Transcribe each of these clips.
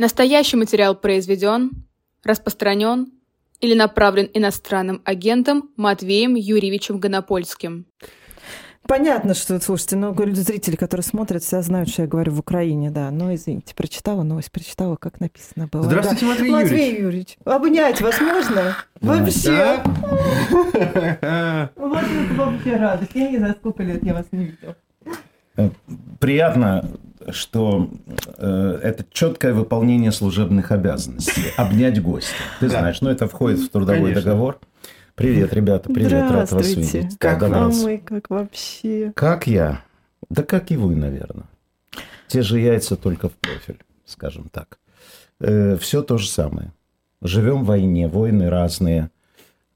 Настоящий материал произведен, распространен или направлен иностранным агентом Матвеем Юрьевичем Гонопольским. Понятно, что, слушайте, но говорю, зрители, которые смотрят, все знают, что я говорю в Украине, да. Но, извините, прочитала новость, прочитала, как написано было. Здравствуйте, да. Матвей, Матвей Юрьевич. Юрьевич. Обнять вас можно? Вообще. Вот это вообще радость. Я не знаю, сколько лет я вас не видел. Приятно что э, это четкое выполнение служебных обязанностей. Обнять гостя. Ты да. знаешь, ну это входит в трудовой Конечно. договор. Привет, ребята, привет, рад вас видеть. Как вы? Как вообще? Как я? Да как и вы, наверное. Те же яйца, только в профиль, скажем так. Э, все то же самое. Живем в войне, войны разные.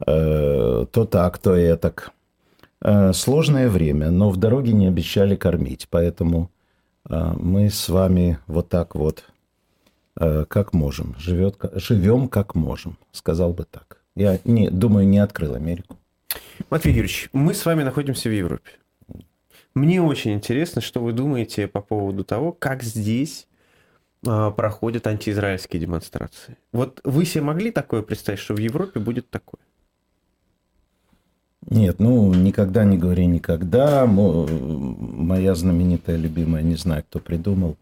Э, то так, то этак. Э, сложное время, но в дороге не обещали кормить, поэтому мы с вами вот так вот, э, как можем, живет, живем как можем, сказал бы так. Я не, думаю, не открыл Америку. Матвей Юрьевич, мы с вами находимся в Европе. Мне очень интересно, что вы думаете по поводу того, как здесь а, проходят антиизраильские демонстрации. Вот вы себе могли такое представить, что в Европе будет такое? Нет, ну, никогда не говори никогда. Моя знаменитая любимая, не знаю, кто придумал,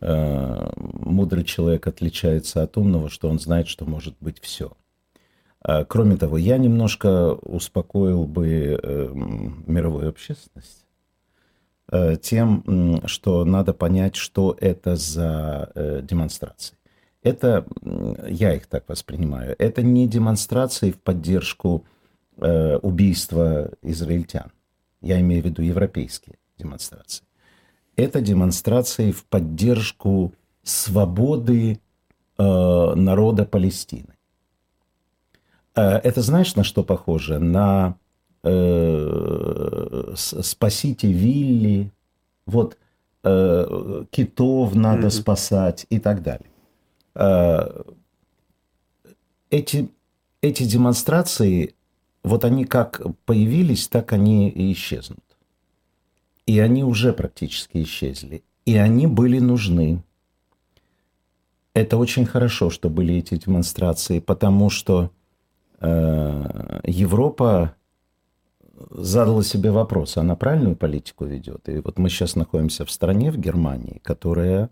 э, мудрый человек отличается от умного, что он знает, что может быть все. А, кроме того, я немножко успокоил бы э, мировую общественность э, тем, что надо понять, что это за демонстрации. Это, я их так воспринимаю, это не демонстрации в поддержку э, убийства израильтян. Я имею в виду европейские демонстрации. Это демонстрации в поддержку свободы э, народа Палестины. Э, это знаешь, на что похоже? На э, «Спасите Вилли», вот э, «Китов надо mm-hmm. спасать» и так далее. Э, эти, эти демонстрации вот они как появились, так они и исчезнут. И они уже практически исчезли. И они были нужны. Это очень хорошо, что были эти демонстрации, потому что э, Европа задала себе вопрос, она правильную политику ведет? И вот мы сейчас находимся в стране, в Германии, которая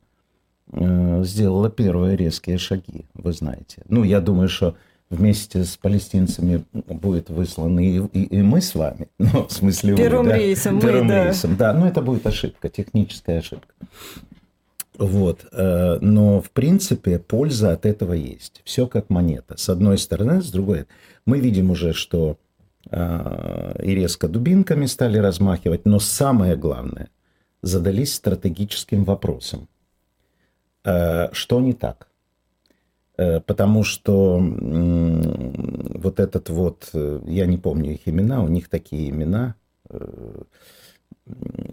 э, сделала первые резкие шаги, вы знаете. Ну, я думаю, что вместе с палестинцами будет высланы и, и, и мы с вами, ну, в смысле Первым вы, да? рейсом Первым мы, рейсом, да. да. Но это будет ошибка, техническая ошибка. Вот. Э, но, в принципе, польза от этого есть. Все как монета. С одной стороны, с другой. Мы видим уже, что э, и резко дубинками стали размахивать, но самое главное, задались стратегическим вопросом. Э, что не так? Э, потому что вот этот вот, э, я не помню их имена, у них такие имена. Э,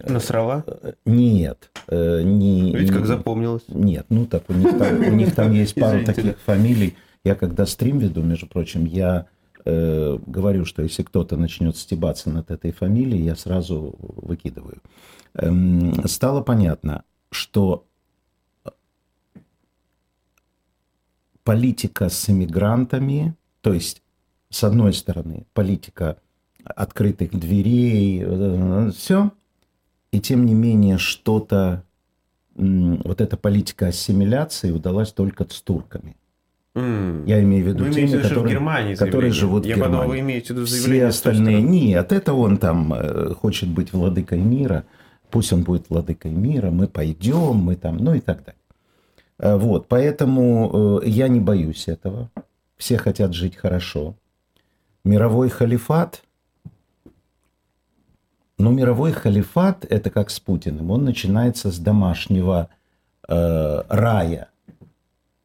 Насрала? Нет. Не, Ведь как запомнилось. Нет, ну так у них там, у них там есть пару таких фамилий. Я когда стрим веду, между прочим, я э, говорю, что если кто-то начнет стебаться над этой фамилией, я сразу выкидываю. Эм, стало понятно, что политика с иммигрантами, то есть, с одной стороны, политика открытых дверей, все, и тем не менее что-то, вот эта политика ассимиляции удалась только с турками. Mm. Я имею в виду вы теми, которые, в Германии которые живут Я в Германии. Подумал, вы имеете в виду Все остальные нет. Это он там э, хочет быть владыкой мира. Пусть он будет владыкой мира. Мы пойдем, мы там, ну и так далее. Э, вот, поэтому э, я не боюсь этого. Все хотят жить хорошо. Мировой халифат, но мировой халифат, это как с Путиным, он начинается с домашнего э, рая.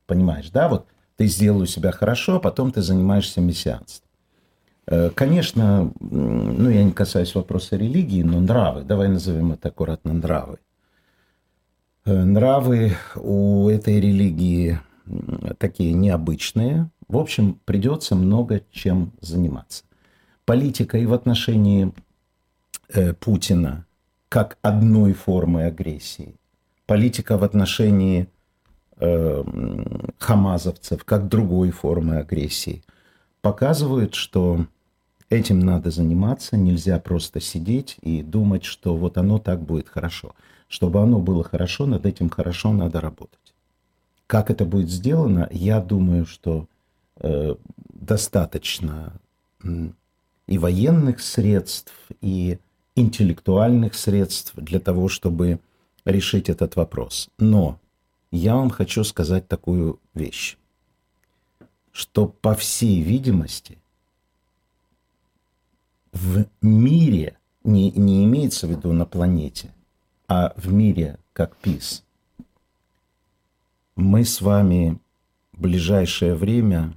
Понимаешь, да? Вот ты сделал у себя хорошо, а потом ты занимаешься мессианством. Э, конечно, ну я не касаюсь вопроса религии, но нравы, давай назовем это аккуратно нравы. Э, нравы у этой религии такие необычные. В общем, придется много чем заниматься. Политика и в отношении э, Путина как одной формы агрессии. Политика в отношении э, хамазовцев, как другой формы агрессии, показывают, что этим надо заниматься, нельзя просто сидеть и думать, что вот оно так будет хорошо. Чтобы оно было хорошо, над этим хорошо надо работать. Как это будет сделано, я думаю, что э, достаточно и военных средств, и интеллектуальных средств для того, чтобы решить этот вопрос. Но я вам хочу сказать такую вещь, что по всей видимости в мире, не, не имеется в виду на планете, а в мире как ПИС, мы с вами в ближайшее время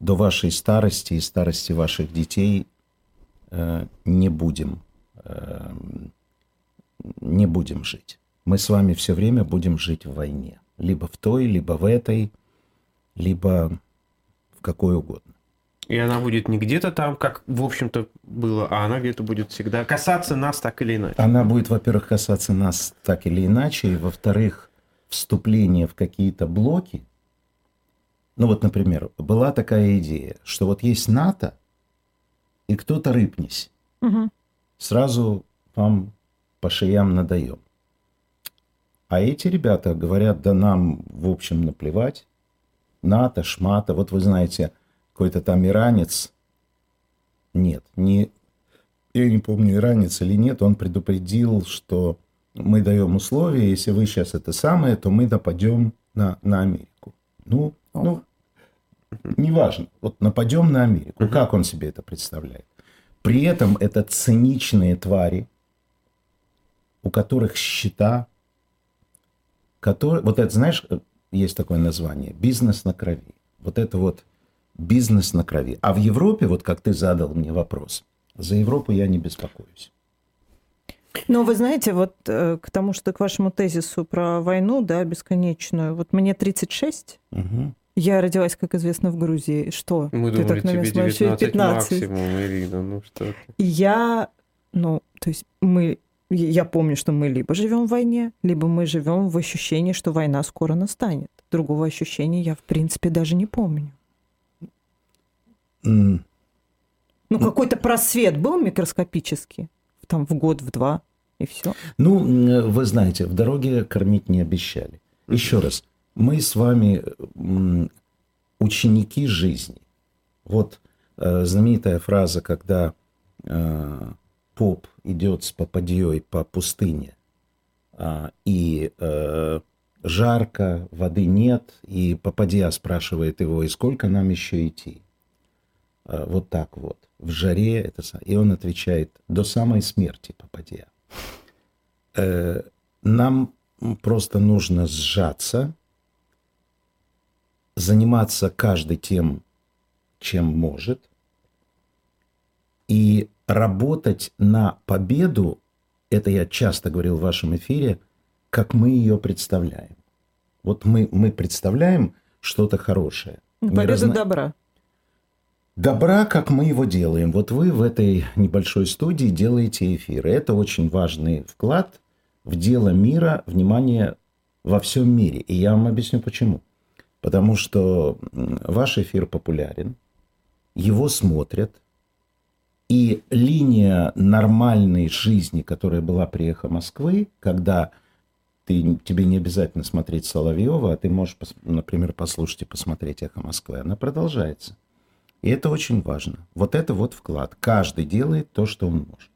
до вашей старости и старости ваших детей э, не будем э, не будем жить. Мы с вами все время будем жить в войне. Либо в той, либо в этой, либо в какой угодно. И она будет не где-то там, как, в общем-то, было, а она где-то будет всегда касаться нас так или иначе. Она будет, во-первых, касаться нас так или иначе, и, во-вторых, вступление в какие-то блоки. Ну вот, например, была такая идея, что вот есть НАТО, и кто-то рыпнись. Угу. Сразу вам по шеям надаем. А эти ребята говорят, да нам, в общем, наплевать. НАТО, шмата. Вот вы знаете, какой-то там иранец. Нет, не, я не помню, иранец или нет, он предупредил, что мы даем условия, если вы сейчас это самое, то мы нападем на, на Америку. Ну, ну, неважно. Вот нападем на Америку. Как он себе это представляет? При этом это циничные твари, у которых счета, которые, вот это, знаешь, есть такое название, бизнес на крови. Вот это вот бизнес на крови. А в Европе, вот как ты задал мне вопрос, за Европу я не беспокоюсь. Но вы знаете, вот э, к тому, что к вашему тезису про войну, да, бесконечную, вот мне 36, угу. я родилась, как известно, в Грузии. Что? Мы ты думали, так тебе 19, 15. максимум, Ирина, ну что ты. И я, ну, то есть мы я помню, что мы либо живем в войне, либо мы живем в ощущении, что война скоро настанет. Другого ощущения я, в принципе, даже не помню. Mm. Ну, какой-то просвет был микроскопический, там в год, в два, и все. Ну, вы знаете, в дороге кормить не обещали. Еще раз, мы с вами ученики жизни. Вот э, знаменитая фраза, когда э, поп идет с попадьей по пустыне, а, и э, жарко, воды нет, и попадья спрашивает его, и сколько нам еще идти? А, вот так вот, в жаре, это, и он отвечает, до самой смерти попадья. Э, нам просто нужно сжаться, заниматься каждый тем, чем может, и работать на победу, это я часто говорил в вашем эфире, как мы ее представляем. Вот мы, мы представляем что-то хорошее. Победа разна... добра. Добра, как мы его делаем. Вот вы в этой небольшой студии делаете эфиры. Это очень важный вклад в дело мира, внимание во всем мире. И я вам объясню почему. Потому что ваш эфир популярен, его смотрят, и линия нормальной жизни, которая была при «Эхо Москвы», когда ты, тебе не обязательно смотреть Соловьева, а ты можешь, например, послушать и посмотреть «Эхо Москвы», она продолжается. И это очень важно. Вот это вот вклад. Каждый делает то, что он может.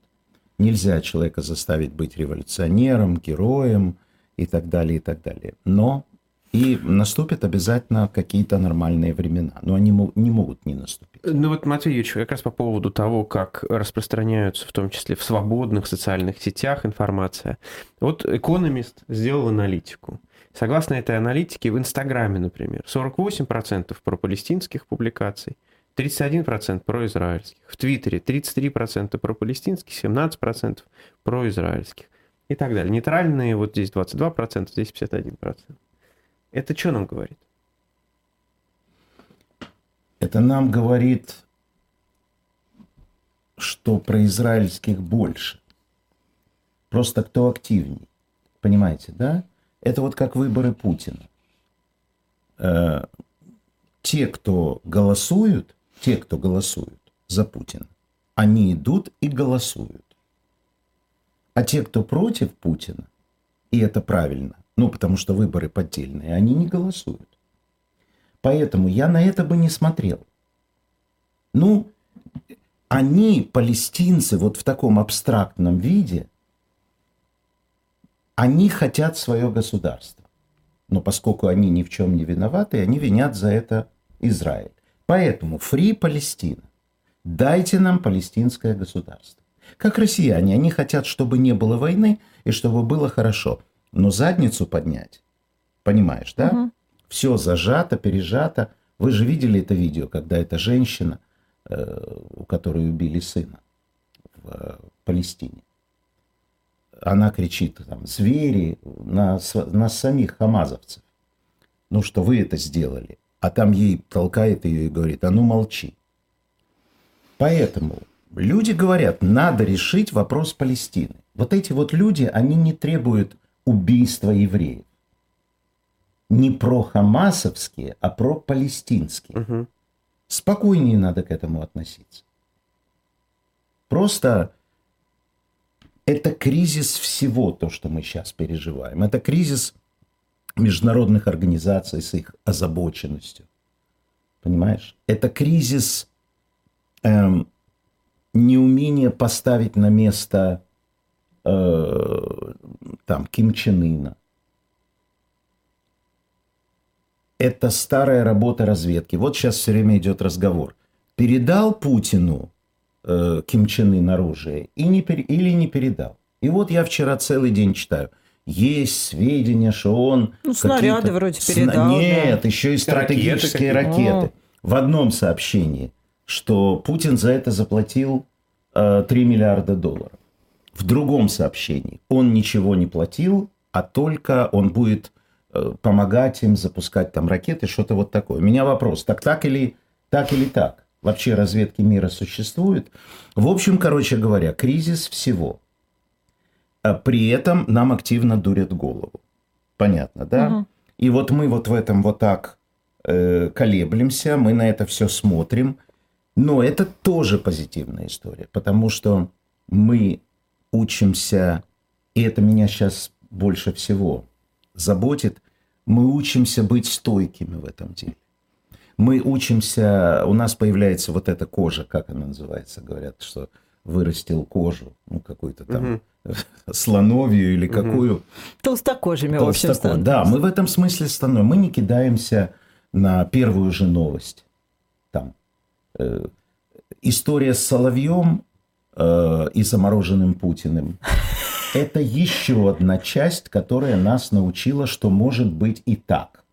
Нельзя человека заставить быть революционером, героем и так далее, и так далее. Но и наступят обязательно какие-то нормальные времена. Но они не могут не наступить. Ну вот, Матвей Юрьевич, как раз по поводу того, как распространяются, в том числе в свободных социальных сетях информация. Вот Economist сделал аналитику. Согласно этой аналитике, в Инстаграме, например, 48% про палестинских публикаций, 31% про израильских. В Твиттере 33% про палестинских, 17% про израильских. И так далее. Нейтральные вот здесь 22%, здесь 51%. Это что нам говорит? Это нам говорит, что про израильских больше. Просто кто активней. Понимаете, да? Это вот как выборы Путина. э, те, кто голосуют, те, кто голосуют за Путина, они идут и голосуют. А те, кто против Путина, и это правильно, ну, потому что выборы поддельные, они не голосуют. Поэтому я на это бы не смотрел. Ну, они, палестинцы, вот в таком абстрактном виде, они хотят свое государство. Но поскольку они ни в чем не виноваты, они винят за это Израиль. Поэтому фри Палестина. Дайте нам палестинское государство. Как россияне, они хотят, чтобы не было войны и чтобы было хорошо. Но задницу поднять, понимаешь, да? Угу. Все зажато, пережато. Вы же видели это видео, когда эта женщина, э, у которой убили сына в э, Палестине, она кричит, там, звери на, на самих хамазовцев. Ну, что вы это сделали. А там ей толкает ее и говорит, а ну молчи. Поэтому люди говорят, надо решить вопрос Палестины. Вот эти вот люди, они не требуют убийства евреев. Не про хамасовские, а про палестинские. Угу. Спокойнее надо к этому относиться. Просто это кризис всего то, что мы сейчас переживаем. Это кризис международных организаций с их озабоченностью. Понимаешь? Это кризис эм, неумения поставить на место э, там, Ким Чен Ына. Это старая работа разведки. Вот сейчас все время идет разговор. Передал Путину э, Ким Чен Ын оружие и не или не передал. И вот я вчера целый день читаю. Есть сведения, что он... Ну, снаряды вроде передал. Нет, да. еще и стратегические ракеты. ракеты. В одном сообщении, что Путин за это заплатил э, 3 миллиарда долларов. В другом сообщении он ничего не платил, а только он будет э, помогать им запускать там ракеты, что-то вот такое. У меня вопрос, так так или так или так? вообще разведки мира существует. В общем, короче говоря, кризис всего. А при этом нам активно дурят голову. Понятно, да? Угу. И вот мы вот в этом вот так э, колеблемся, мы на это все смотрим. Но это тоже позитивная история, потому что мы учимся, и это меня сейчас больше всего заботит, мы учимся быть стойкими в этом деле мы учимся, у нас появляется вот эта кожа, как она называется, говорят, что вырастил кожу, ну, какую-то там угу. слоновью или какую. Толстокожими, в общем, становимся. Да, мы в этом смысле становимся. Мы не кидаемся на первую же новость. Там, э, история с Соловьем э, и замороженным Путиным. Это еще одна часть, которая нас научила, что может быть и так.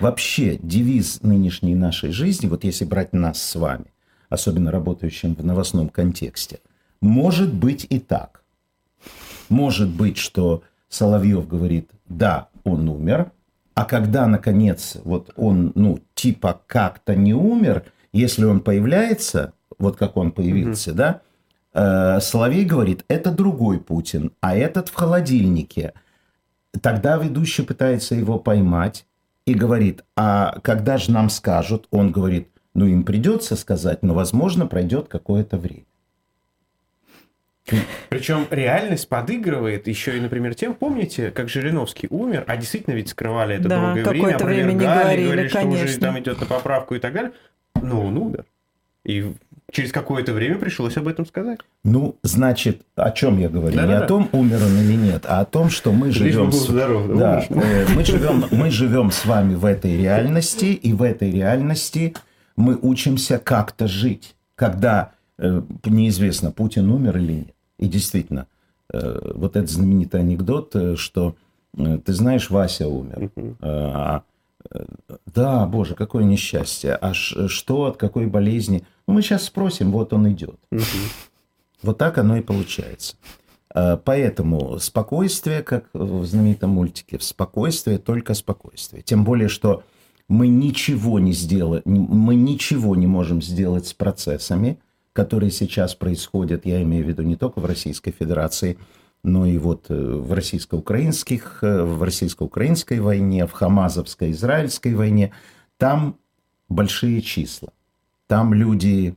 Вообще девиз нынешней нашей жизни, вот если брать нас с вами, особенно работающим в новостном контексте, может быть и так. Может быть, что Соловьев говорит, да, он умер, а когда, наконец, вот он, ну, типа как-то не умер, если он появляется, вот как он появился, mm-hmm. да, э, Соловей говорит, это другой Путин, а этот в холодильнике. Тогда ведущий пытается его поймать, и говорит, а когда же нам скажут? Он говорит, ну им придется сказать, но возможно пройдет какое-то время. Причем реальность подыгрывает еще и, например, тем, помните, как Жириновский умер, а действительно ведь скрывали это да, долгое время, время не говорили, говорили, конечно. что уже там идет на поправку и так далее. Но он умер. И через какое-то время пришлось об этом сказать. Ну, значит, о чем я говорю? Да, не да, о том, умер он или нет, а о том, что мы живем... С... Здоров, да, э, мы, живем, мы живем с вами в этой реальности, и в этой реальности мы учимся как-то жить, когда э, неизвестно, Путин умер или нет. И действительно, э, вот этот знаменитый анекдот, э, что э, ты знаешь, Вася умер, а да, боже, какое несчастье. А что, от какой болезни? Ну, мы сейчас спросим, вот он идет. Вот так оно и получается. А, поэтому спокойствие, как в знаменитом мультике, спокойствие, только спокойствие. Тем более, что мы ничего не сделали, мы ничего не можем сделать с процессами, которые сейчас происходят, я имею в виду не только в Российской Федерации, но и вот э, в российско-украинских, э, в российско-украинской войне, в хамазовско-израильской войне, там большие числа. Там люди,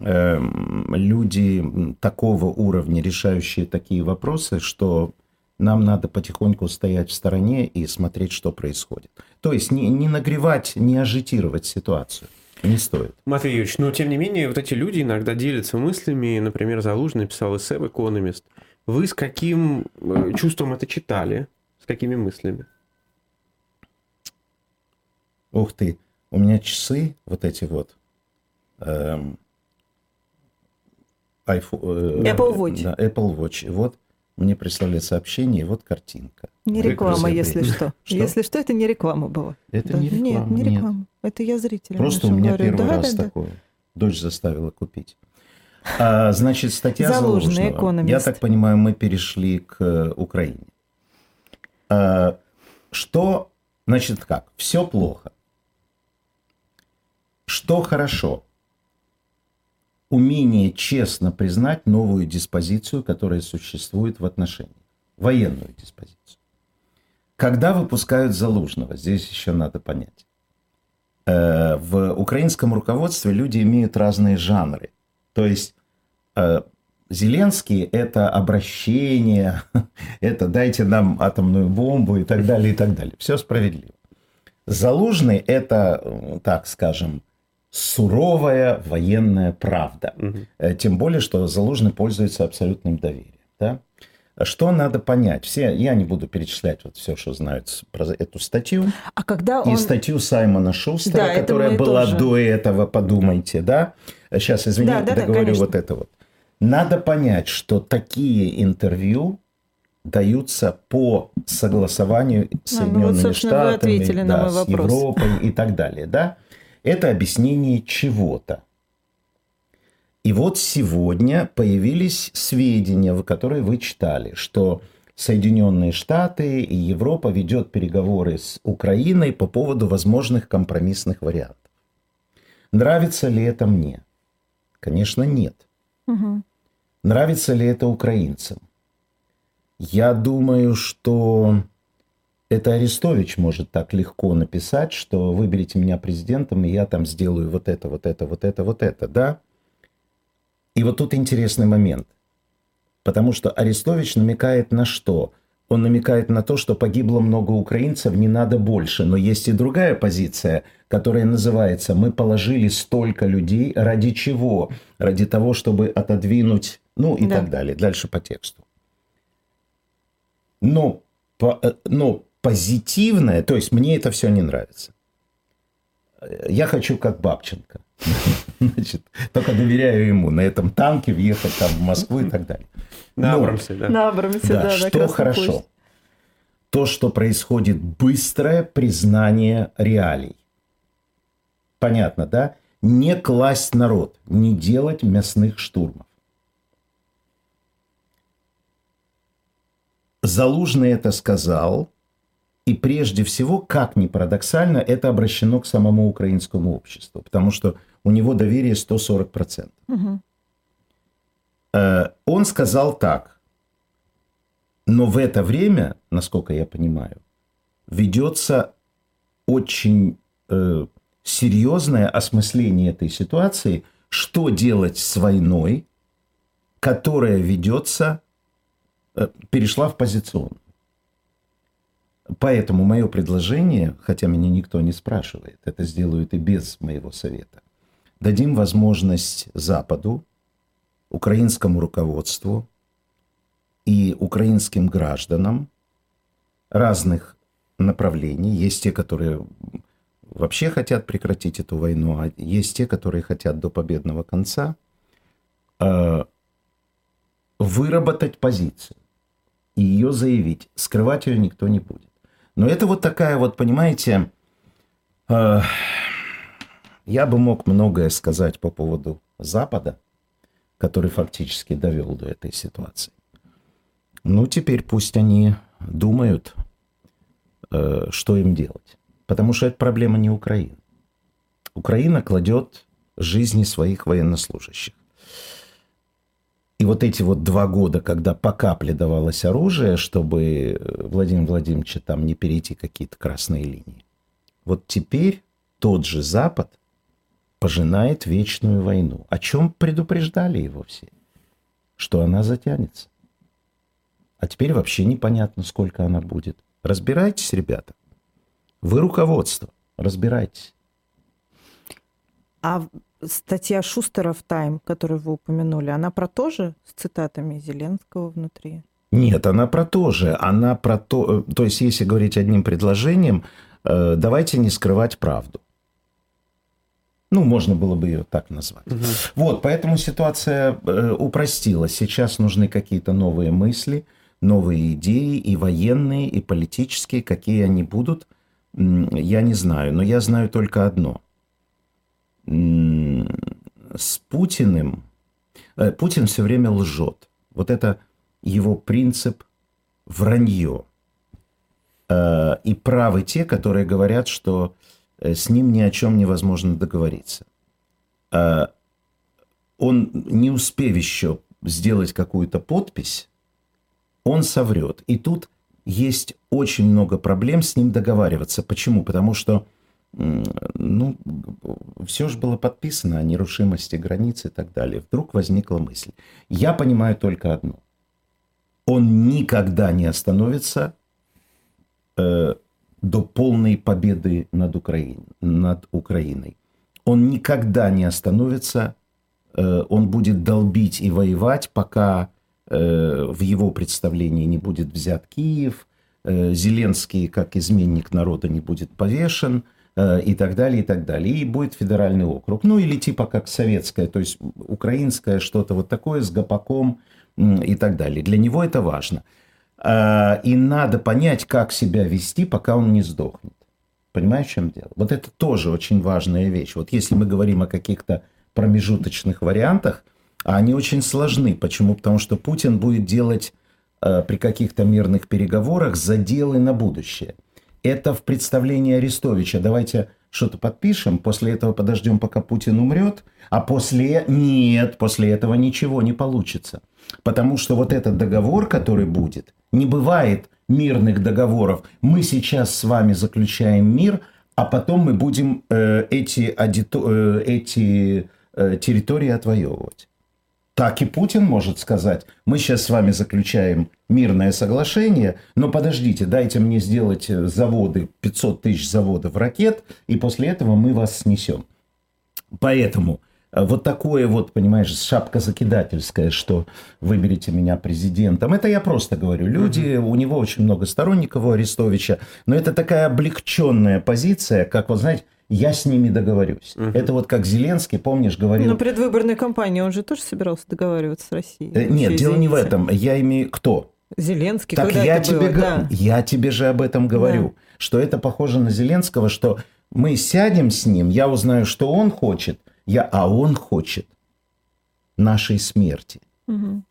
э, люди такого уровня, решающие такие вопросы, что нам надо потихоньку стоять в стороне и смотреть, что происходит. То есть не, не нагревать, не ажитировать ситуацию. Не стоит. Матвей Юрьевич, но тем не менее, вот эти люди иногда делятся мыслями. Например, Залужный написал эссе в «Экономист». Вы с каким э, чувством это читали? С какими мыслями? Ух ты, у меня часы вот эти вот. Эм, iPhone, э, Apple Watch. Да, Apple Watch. Вот мне прислали сообщение, и вот картинка. Не реклама, если что. что. Если что, это не реклама была. Это да. не реклама. Нет, не реклама. Нет. Это я зрителям. Просто у меня говорю. первый да, раз да, такое. Да. Дочь заставила купить. А, значит, статья Залужный, Залужного. Экономист. Я так понимаю, мы перешли к э, Украине. А, что, значит, как? Все плохо. Что хорошо? Умение честно признать новую диспозицию, которая существует в отношении. Военную диспозицию. Когда выпускают Залужного, здесь еще надо понять. Э, в украинском руководстве люди имеют разные жанры. То есть э, Зеленский – это обращение, это дайте нам атомную бомбу и так далее, и так далее. Все справедливо. Залужный – это, э, так скажем, суровая военная правда. Угу. Тем более, что Залужный пользуется абсолютным доверием. Да? Что надо понять? Все, я не буду перечислять вот все, что знают про эту статью. А когда он... И статью Саймона Шустера, да, которая была тоже. до этого, подумайте, да? Сейчас, извините, да, да, договорю да, вот это вот. Надо понять, что такие интервью даются по согласованию с Соединенными ну, вот, Штатами, да, с Европой и так далее, да? Это объяснение чего-то. И вот сегодня появились сведения, которые вы читали, что Соединенные Штаты и Европа ведет переговоры с Украиной по поводу возможных компромиссных вариантов. Нравится ли это мне? Конечно, нет. Угу. Нравится ли это украинцам? Я думаю, что это Арестович может так легко написать, что выберите меня президентом, и я там сделаю вот это, вот это, вот это, вот это, да? И вот тут интересный момент. Потому что Арестович намекает на что? Он намекает на то, что погибло много украинцев, не надо больше. Но есть и другая позиция, которая называется «Мы положили столько людей ради чего?» Ради того, чтобы отодвинуть, ну и да. так далее. Дальше по тексту. Но, по, э, но позитивное, то есть мне это все не нравится. Я хочу как Бабченко. Значит, только доверяю ему на этом танке въехать там в Москву и так далее. На Абрамсе, да. На Абрамсе, да. да что хорошо? Пусть. То, что происходит быстрое признание реалий. Понятно, да? Не класть народ, не делать мясных штурмов. Залужный это сказал – и прежде всего, как ни парадоксально, это обращено к самому украинскому обществу, потому что у него доверие 140%. Угу. Э, он сказал так, но в это время, насколько я понимаю, ведется очень э, серьезное осмысление этой ситуации, что делать с войной, которая ведется, э, перешла в позиционную. Поэтому мое предложение, хотя меня никто не спрашивает, это сделают и без моего совета, дадим возможность Западу, украинскому руководству и украинским гражданам разных направлений. Есть те, которые вообще хотят прекратить эту войну, а есть те, которые хотят до победного конца, э, выработать позицию и ее заявить. Скрывать ее никто не будет. Но это вот такая вот, понимаете, э, я бы мог многое сказать по поводу Запада, который фактически довел до этой ситуации. Ну, теперь пусть они думают, э, что им делать. Потому что это проблема не Украины. Украина кладет жизни своих военнослужащих. И вот эти вот два года, когда по капле давалось оружие, чтобы э, Владимир Владимирович там не перейти какие-то красные линии. Вот теперь тот же Запад пожинает вечную войну. О чем предупреждали его все? Что она затянется. А теперь вообще непонятно, сколько она будет. Разбирайтесь, ребята. Вы руководство. Разбирайтесь. А статья Шустера в «Тайм», которую вы упомянули, она про то же с цитатами Зеленского внутри? Нет, она про то же. Она про то... Э, то есть, если говорить одним предложением, э, давайте не скрывать правду. Ну, можно было бы ее так назвать. Угу. Вот, поэтому ситуация э, упростилась. Сейчас нужны какие-то новые мысли, новые идеи, и военные, и политические. Какие они будут, я не знаю. Но я знаю только одно. С Путиным... Э, Путин все время лжет. Вот это его принцип вранье. Э, и правы те, которые говорят, что Э, с ним ни о чем невозможно договориться. Он, не успев еще сделать какую-то подпись, он соврет. И тут есть очень много проблем с ним договариваться. Почему? Потому что ну, все же было подписано о нерушимости границ и так далее. Вдруг возникла мысль. Я понимаю только одно. Он никогда не остановится э, до полной победы над, Украиной, над Украиной. Он никогда не остановится, э, он будет долбить и воевать, пока э, в его представлении не будет взят Киев, э, Зеленский, как изменник народа, не будет повешен и так далее, и так далее. И будет федеральный округ. Ну или типа как советское, то есть украинское что-то вот такое с гопаком и так далее. Для него это важно. А, и надо понять, как себя вести, пока он не сдохнет. Понимаешь, в чем дело? Вот это тоже очень важная вещь. Вот если мы говорим о каких-то промежуточных вариантах, а они очень сложны. Почему? Потому что Путин будет делать э, при каких-то мирных переговорах заделы на будущее. Это в представлении Арестовича. Давайте что-то подпишем, после этого подождем, пока Путин умрет, а после... Нет, после этого ничего не получится. Потому что вот этот договор, который будет, не бывает мирных договоров. Мы сейчас с вами заключаем мир, а потом мы будем э, эти, адито, э, эти э, территории отвоевывать. Так и Путин может сказать, мы сейчас с вами заключаем мирное соглашение, но подождите, дайте мне сделать э, заводы, 500 тысяч заводов ракет, и после этого мы вас снесем. Поэтому Э, вот такое вот, понимаешь, шапка закидательская, что выберите меня президентом. Это я просто говорю. Люди, угу. у него очень много сторонников у Арестовича, но это такая облегченная позиция, как, вот знаете, я с ними договорюсь. Угу. Это вот как Зеленский, помнишь, говорил... Но предвыборной кампании он же тоже собирался договариваться с Россией. Э, нет, дело не в этом. Я имею... Кто? Зеленский, так когда я это тебе было? Да. Я тебе же об этом говорю. Да. Что это похоже на Зеленского, что мы сядем с ним, я узнаю, что он хочет, я, а он хочет нашей смерти. Угу.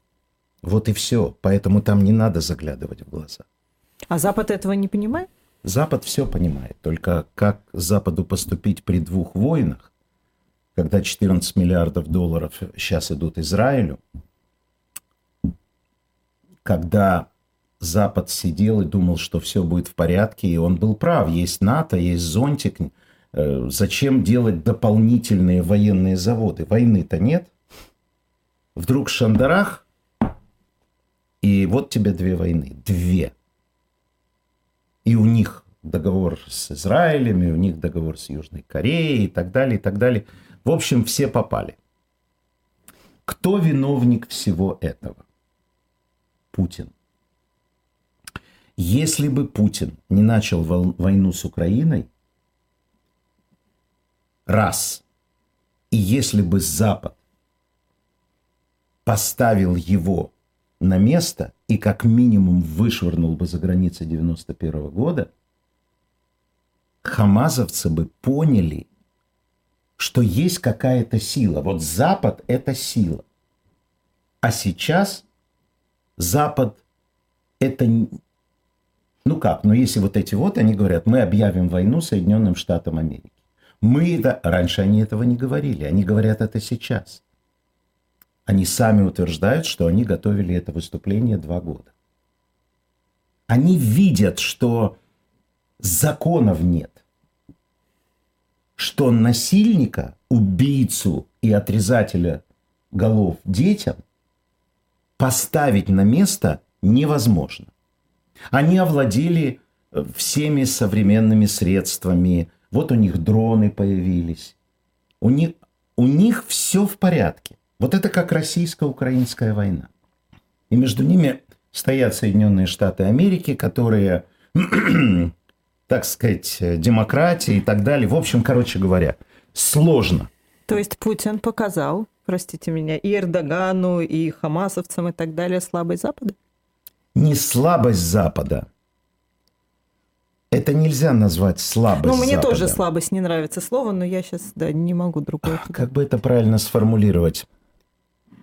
Вот и все. Поэтому там не надо заглядывать в глаза. А Запад этого не понимает? Запад все понимает. Только как Западу поступить при двух войнах, когда 14 миллиардов долларов сейчас идут Израилю, когда Запад сидел и думал, что все будет в порядке, и он был прав. Есть НАТО, есть зонтик, Э, зачем делать дополнительные военные заводы? Войны-то нет. Вдруг Шандарах, и вот тебе две войны. Две. И у них договор с Израилем, и у них договор с Южной Кореей, и так далее, и так далее. В общем, все попали. Кто виновник всего этого? Путин. Если бы Путин не начал войну с Украиной, раз. И если бы Запад поставил его на место и как минимум вышвырнул бы за границы 91 года, хамазовцы бы поняли, что есть какая-то сила. Вот Запад – это сила. А сейчас Запад – это... Ну как, ну если вот эти вот, они говорят, мы объявим войну Соединенным Штатам Америки. Мы это... Раньше они этого не говорили. Они говорят это сейчас. Они сами утверждают, что они готовили это выступление два года. Они видят, что законов нет, что насильника, убийцу и отрезателя голов детям поставить на место невозможно. Они овладели э, всеми современными средствами. Вот у них дроны появились. У них, у них все в порядке. Вот это как российско-украинская война. И между ними стоят Соединенные Штаты Америки, которые, так сказать, демократия и так далее. В общем, короче говоря, сложно. То есть Путин показал, простите меня, и Эрдогану, и хамасовцам и так далее слабость Запада? Не слабость Запада. Это нельзя назвать слабость Ну, мне Запада. тоже слабость не нравится слово, но я сейчас, да, не могу другое. Как бы это правильно сформулировать?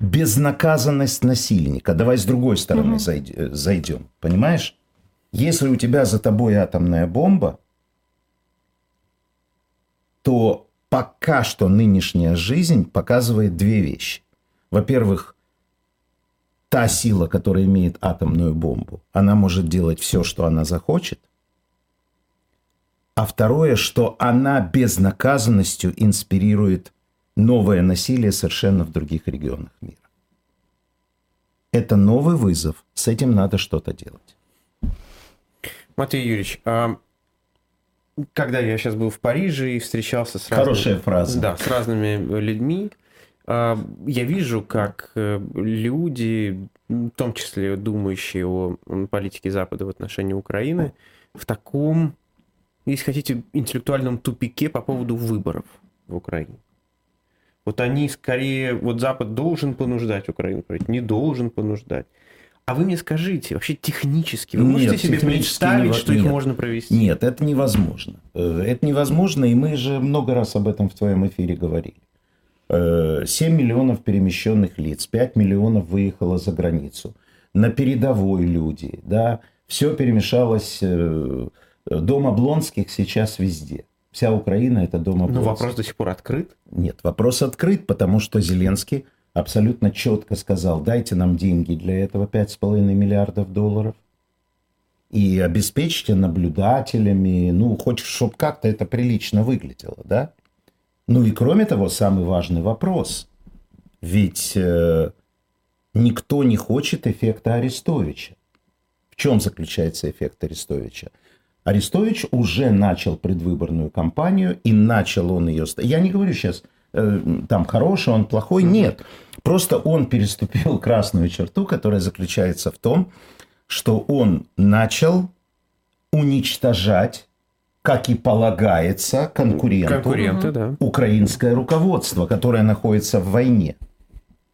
Безнаказанность насильника. Давай с другой стороны угу. зайдем. Понимаешь? Если у тебя за тобой атомная бомба, то пока что нынешняя жизнь показывает две вещи. Во-первых, та сила, которая имеет атомную бомбу, она может делать все, что она захочет. А второе, что она безнаказанностью инспирирует новое насилие совершенно в других регионах мира. Это новый вызов, с этим надо что-то делать. Матвей Юрьевич, а когда я сейчас был в Париже и встречался с разными, Хорошая фраза. Да, с разными людьми, а, я вижу, как э, люди, в том числе думающие о политике Запада в отношении Украины, в таком, если хотите, интеллектуальном тупике по поводу выборов в Украине. Вот они скорее, вот Запад должен понуждать Украину, не должен понуждать. А вы мне скажите, вообще технически, вы нет, можете себе представить, не... что нет, их можно провести? Нет, это невозможно. Э, это невозможно, и мы же много раз об этом в твоем эфире говорили. 7 э, миллионов перемещенных лиц, 5 миллионов выехало за границу. На передовой люди, да, все перемешалось. Э, дом Облонских сейчас везде. Вся Украина это дом Но вопрос до сих пор открыт? Нет, вопрос открыт, потому что Зеленский абсолютно четко сказал, дайте нам деньги для этого 5,5 миллиардов долларов и обеспечьте наблюдателями, ну, хочешь, чтобы как-то это прилично выглядело, да? Ну и кроме того, самый важный вопрос. Ведь э, никто не хочет эффекта Арестовича. В чем заключается эффект Арестовича? Арестович уже начал предвыборную кампанию, и начал он ее... Я не говорю сейчас, э, там хороший, он плохой, нет. Просто он переступил красную черту, которая заключается в том, что он начал уничтожать, как и полагается, конкуренту, Конкуренты, да. украинское руководство, которое находится в войне,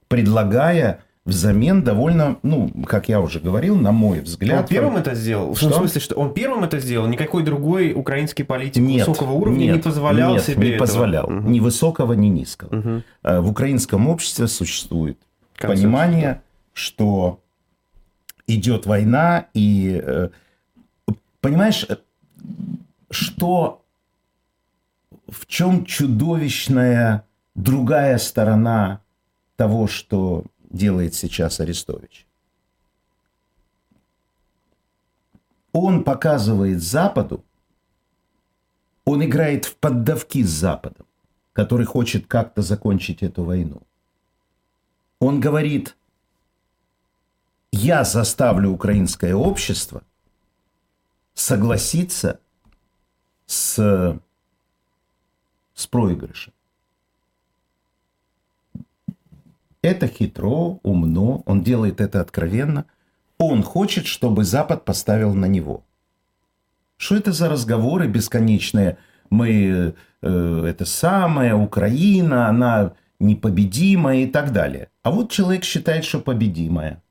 предлагая взамен довольно, ну, как я уже говорил, на мой взгляд... Он первым это сделал? Что? В смысле, что он первым это сделал? Никакой другой украинский политик нет, высокого уровня нет, не позволял нет, себе не этого? позволял. Угу. Ни высокого, ни низкого. Угу. В украинском обществе существует Концепция. понимание, что идет война, и... Э, понимаешь, что... В чем чудовищная другая сторона того, что делает сейчас Арестович. Он показывает Западу, он играет в поддавки с Западом, который хочет как-то закончить эту войну. Он говорит, я заставлю украинское общество согласиться с, с проигрышем. Это хитро, умно, он делает это откровенно. Он хочет, чтобы Запад поставил на него. Что это за разговоры бесконечные? Мы, э, это самое, Украина, она непобедимая и так далее. А вот человек считает, что победимая.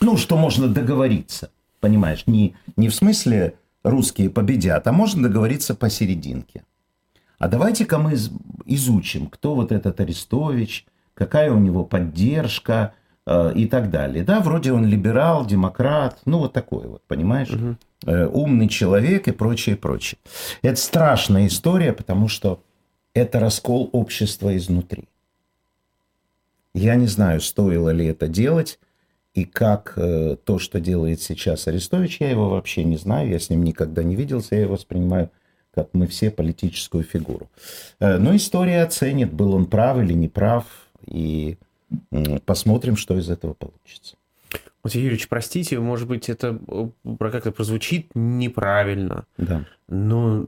Ну, что можно договориться, понимаешь? Не, не в смысле русские победят, а можно договориться посерединке. А давайте-ка мы изучим, кто вот этот Арестович, какая у него поддержка э, и так далее. Да, вроде он либерал, демократ, ну вот такой вот, понимаешь? Угу. Э, умный человек и прочее, прочее. Это страшная история, потому что это раскол общества изнутри. Я не знаю, стоило ли это делать, и как э, то, что делает сейчас Арестович, я его вообще не знаю, я с ним никогда не виделся, я его воспринимаю как мы все политическую фигуру. Э, но история оценит, был он прав или не прав, и э, посмотрим, что из этого получится. Вот, Юрьевич, простите, может быть, это э, как-то прозвучит неправильно. Да. Но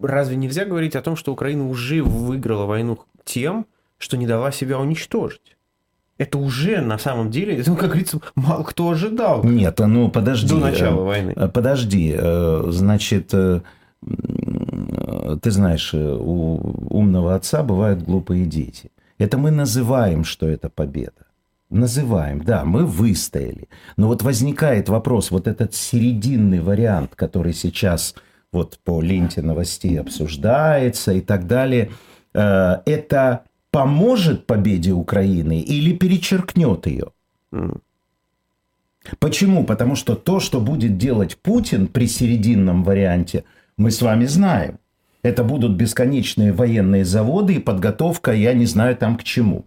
разве нельзя говорить о том, что Украина уже выиграла войну тем, что не дала себя уничтожить? Это уже на самом деле, это, как говорится, мало кто ожидал. Нет, а ну подожди. До начала войны. Подожди, значит, ты знаешь, у умного отца бывают глупые дети. Это мы называем, что это победа. Называем, да, мы выстояли. Но вот возникает вопрос, вот этот серединный вариант, который сейчас вот по ленте новостей обсуждается и так далее, э, это поможет победе Украины или перечеркнет ее? Почему? Потому что то, что будет делать Путин при серединном варианте, мы с вами знаем. Это будут бесконечные военные заводы и подготовка, я не знаю там к чему.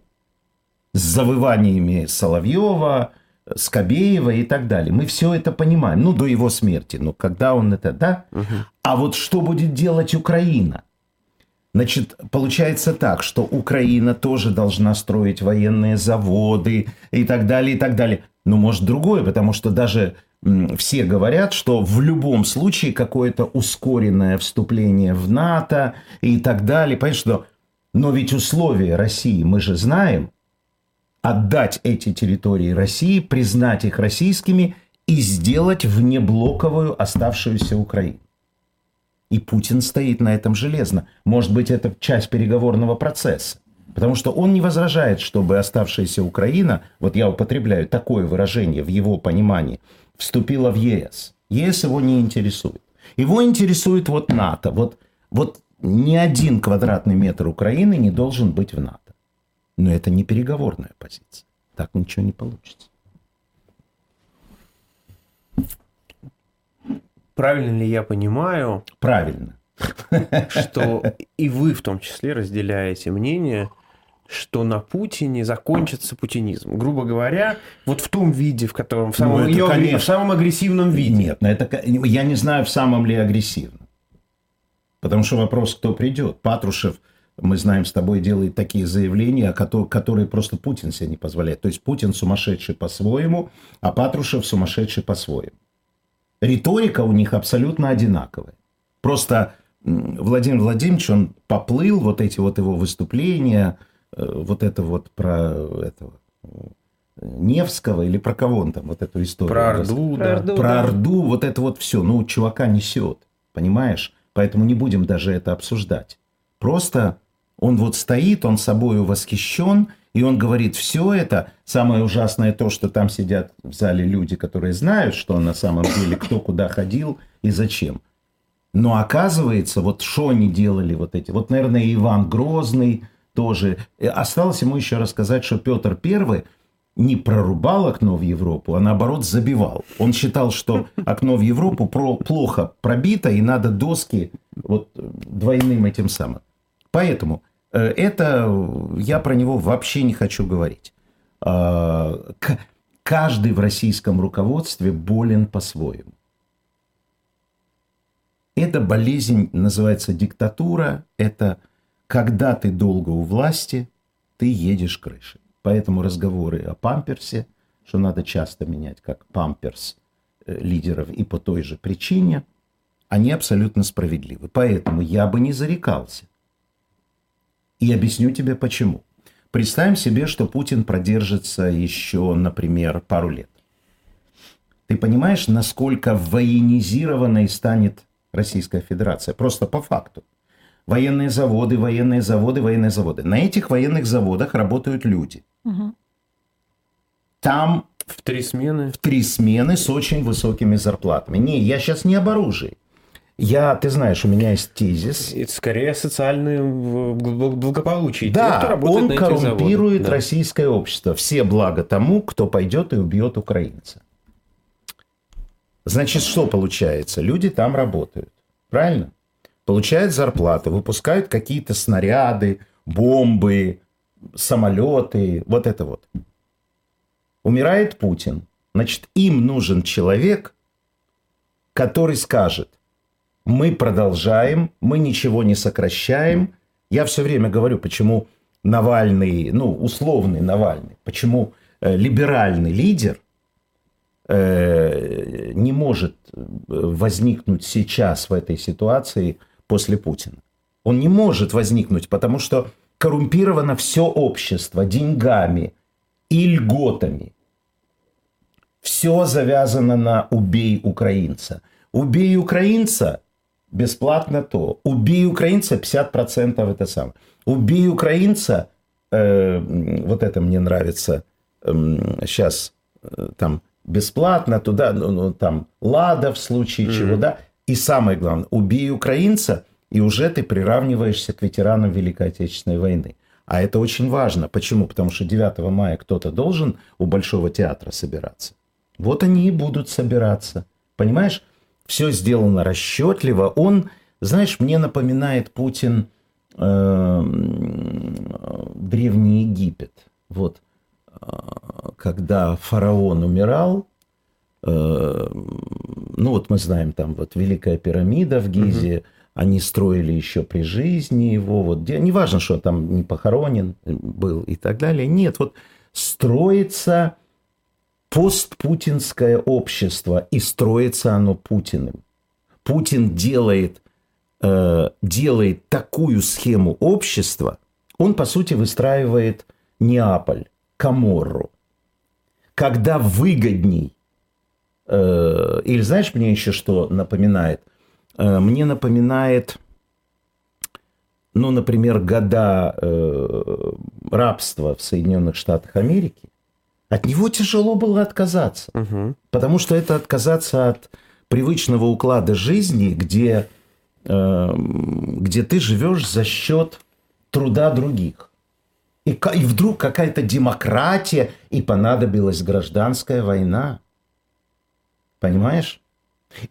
С завываниями Соловьева, Скобеева и так далее. Мы все это понимаем. Ну, до его смерти. Но когда он это, да? Угу. А вот что будет делать Украина? Значит, получается так, что Украина тоже должна строить военные заводы и так далее, и так далее. Но может другое, потому что даже все говорят, что в любом случае какое-то ускоренное вступление в НАТО и так далее. Понимаешь, что... Но ведь условия России мы же знаем. Отдать эти территории России, признать их российскими и сделать внеблоковую оставшуюся Украину. И Путин стоит на этом железно. Может быть, это часть переговорного процесса. Потому что он не возражает, чтобы оставшаяся Украина, вот я употребляю такое выражение в его понимании, вступила в ЕС. ЕС его не интересует. Его интересует вот НАТО. Вот, вот ни один квадратный метр Украины не должен быть в НАТО. Но это не переговорная позиция. Так ничего не получится. Правильно ли я понимаю? Правильно. Что и вы в том числе разделяете мнение, что на Путине закончится путинизм. Грубо говоря, вот в том виде, в котором в самом, ну, ее, конечно... в самом агрессивном виде. Нет, но это я не знаю, в самом ли агрессивном. Потому что вопрос, кто придет. Патрушев, мы знаем, с тобой делает такие заявления, которые просто Путин себе не позволяет. То есть Путин сумасшедший по-своему, а Патрушев сумасшедший по-своему. Риторика у них абсолютно одинаковая. Просто Владимир Владимирович, он поплыл, вот эти вот его выступления – вот это вот про этого Невского или про кого он там вот эту историю. Про Орду, да. Про Орду, про Орду вот это вот все. Ну, чувака несет, понимаешь? Поэтому не будем даже это обсуждать. Просто он вот стоит, он собою восхищен, и он говорит, все это, самое ужасное то, что там сидят в зале люди, которые знают, что на самом деле кто куда ходил и зачем. Но оказывается, вот что они делали вот эти, вот, наверное, Иван Грозный, тоже. Э, осталось ему еще рассказать, что Петр I не прорубал окно в Европу, а наоборот забивал. Он считал, что окно в Европу про плохо пробито, и надо доски вот двойным этим самым. Поэтому э, это я про него вообще не хочу говорить. А, каждый в российском руководстве болен по-своему. Эта болезнь называется диктатура, это когда ты долго у власти, ты едешь крышей. Поэтому разговоры о памперсе, что надо часто менять как памперс э, лидеров и по той же причине, они абсолютно справедливы. Поэтому я бы не зарекался. И объясню тебе почему. Представим себе, что Путин продержится еще, например, пару лет. Ты понимаешь, насколько военизированной станет Российская Федерация? Просто по факту военные заводы, военные заводы, военные заводы. На этих военных заводах работают люди. Угу. Там в три смены. В три смены с очень высокими зарплатами. Не, я сейчас не об оружии. Я, ты знаешь, у меня есть тезис. Это скорее социальное благополучие. Да, кто он коррумпирует да. российское общество. Все блага тому, кто пойдет и убьет украинца. Значит, что получается? Люди там работают. Правильно? Получают зарплату, выпускают какие-то снаряды, бомбы, самолеты, вот это вот. Умирает Путин. Значит, им нужен человек, который скажет, мы продолжаем, мы ничего не сокращаем. Я все время говорю, почему Навальный, ну, условный Навальный, почему э, либеральный лидер э, не может э, возникнуть сейчас в этой ситуации после Путина. Он не может возникнуть, потому что коррумпировано все общество деньгами и льготами. Все завязано на «убей украинца». «Убей украинца» бесплатно то. «Убей украинца» 50% это самое. «Убей украинца» э, вот это мне нравится э, сейчас э, там бесплатно туда, ну, ну, там «Лада» в случае mm-hmm. чего, да. И самое главное, «Убей украинца» и уже ты приравниваешься к ветеранам Великой Отечественной войны. А это очень важно. Почему? Потому что 9 мая кто-то должен у Большого театра собираться. Вот они и будут собираться. Понимаешь? Все сделано расчетливо. Он, знаешь, мне напоминает Путин э, Древний Египет. Вот. Э, когда фараон умирал, ну вот мы знаем, там вот Великая пирамида в Гизе, угу они строили еще при жизни его, вот, где, неважно, что там не похоронен был и так далее. Нет, вот строится постпутинское общество, и строится оно Путиным. Путин делает, э, делает такую схему общества, он, по сути, выстраивает Неаполь, Каморру. Когда выгодней, э, или знаешь, мне еще что напоминает – Э, мне напоминает, ну, например, года э, рабства в Соединенных Штатах Америки. От него тяжело было отказаться, угу. потому что это отказаться от привычного уклада жизни, где, э, где ты живешь за счет труда других. И, и вдруг какая-то демократия, и понадобилась гражданская война. Понимаешь?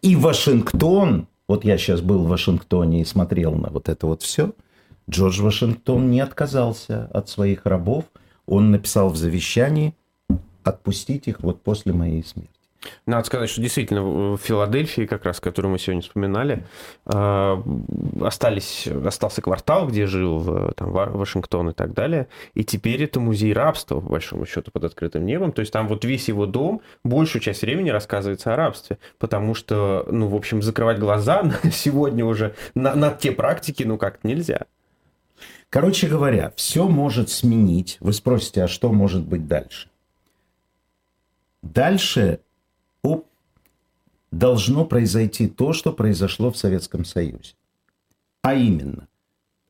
И Вашингтон вот я сейчас был в Вашингтоне и смотрел на вот это вот все. Джордж Вашингтон не отказался от своих рабов. Он написал в завещании отпустить их вот после моей смерти. Надо сказать, что действительно в Филадельфии, как раз, которую мы сегодня вспоминали, а, остались, остался квартал, где жил там, Вашингтон и так далее. И теперь это музей рабства, по большому счету, под открытым небом. То есть там вот весь его дом, большую часть времени рассказывается о рабстве. Потому что, ну, в общем, закрывать глаза сегодня уже на, на те практики, ну, как нельзя. Короче говоря, все может сменить. Вы спросите, а что может быть дальше? Дальше должно произойти то, что произошло в Советском Союзе. А именно,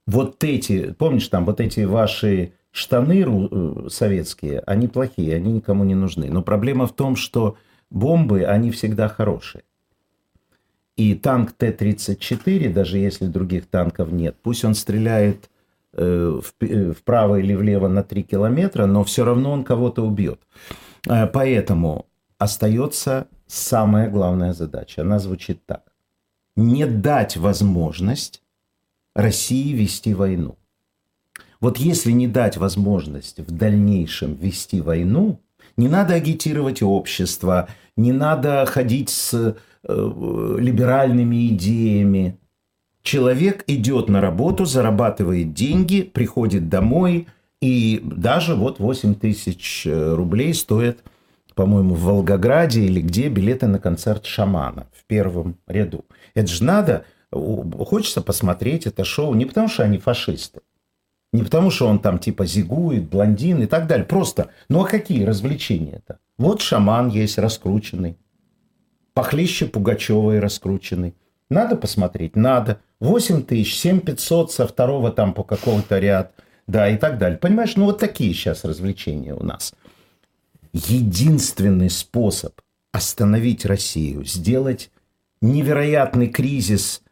вот эти, помнишь, там вот эти ваши штаны э, советские, они плохие, они никому не нужны. Но проблема в том, что бомбы, они всегда хорошие. И танк Т-34, даже если других танков нет, пусть он стреляет э, э, вправо или влево на 3 километра, но все равно он кого-то убьет. Поэтому остается самая главная задача. Она звучит так. Не дать возможность России вести войну. Вот если не дать возможность в дальнейшем вести войну, не надо агитировать общество, не надо ходить с э, либеральными идеями. Человек идет на работу, зарабатывает деньги, приходит домой, и даже вот 8 тысяч э, рублей стоит по-моему, в Волгограде или где билеты на концерт шамана в первом ряду. Это же надо, хочется посмотреть это шоу не потому, что они фашисты, не потому, что он там типа зигует, блондин и так далее. Просто, ну а какие развлечения это? Вот шаман есть раскрученный, похлеще Пугачевой раскрученный. Надо посмотреть? Надо. 8 тысяч, 7 500 со второго там по какого-то ряд, да, и так далее. Понимаешь, ну вот такие сейчас развлечения у нас единственный способ остановить Россию, сделать невероятный кризис,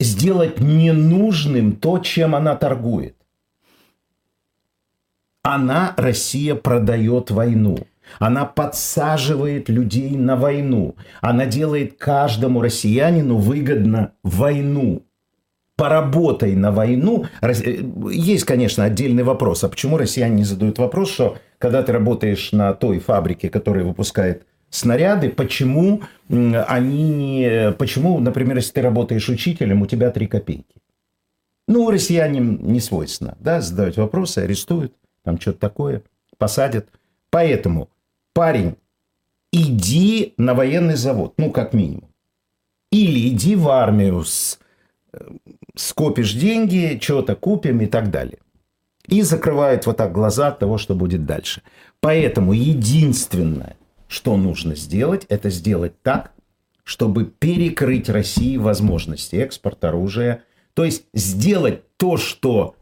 сделать ненужным то, чем она торгует. Она, Россия, продает войну. Она подсаживает людей на войну. Она делает каждому россиянину выгодно войну. поработай на войну. Э, Есть, конечно, отдельный вопрос. А почему россияне не задают вопрос, что когда ты работаешь на той фабрике, которая выпускает снаряды, почему они. Почему, например, если ты работаешь учителем, у тебя 3 копейки? Ну, россиянам не свойственно, да, задавать вопросы, арестуют, там что-то такое, посадят. Поэтому, парень, иди на военный завод, ну, как минимум. Или иди в армию, э, скопишь деньги, что-то купим и так далее. И закрывают вот так глаза от того, что будет дальше. Поэтому единственное, что нужно сделать, это сделать так, чтобы перекрыть России возможности экспорта оружия. То есть сделать то, что...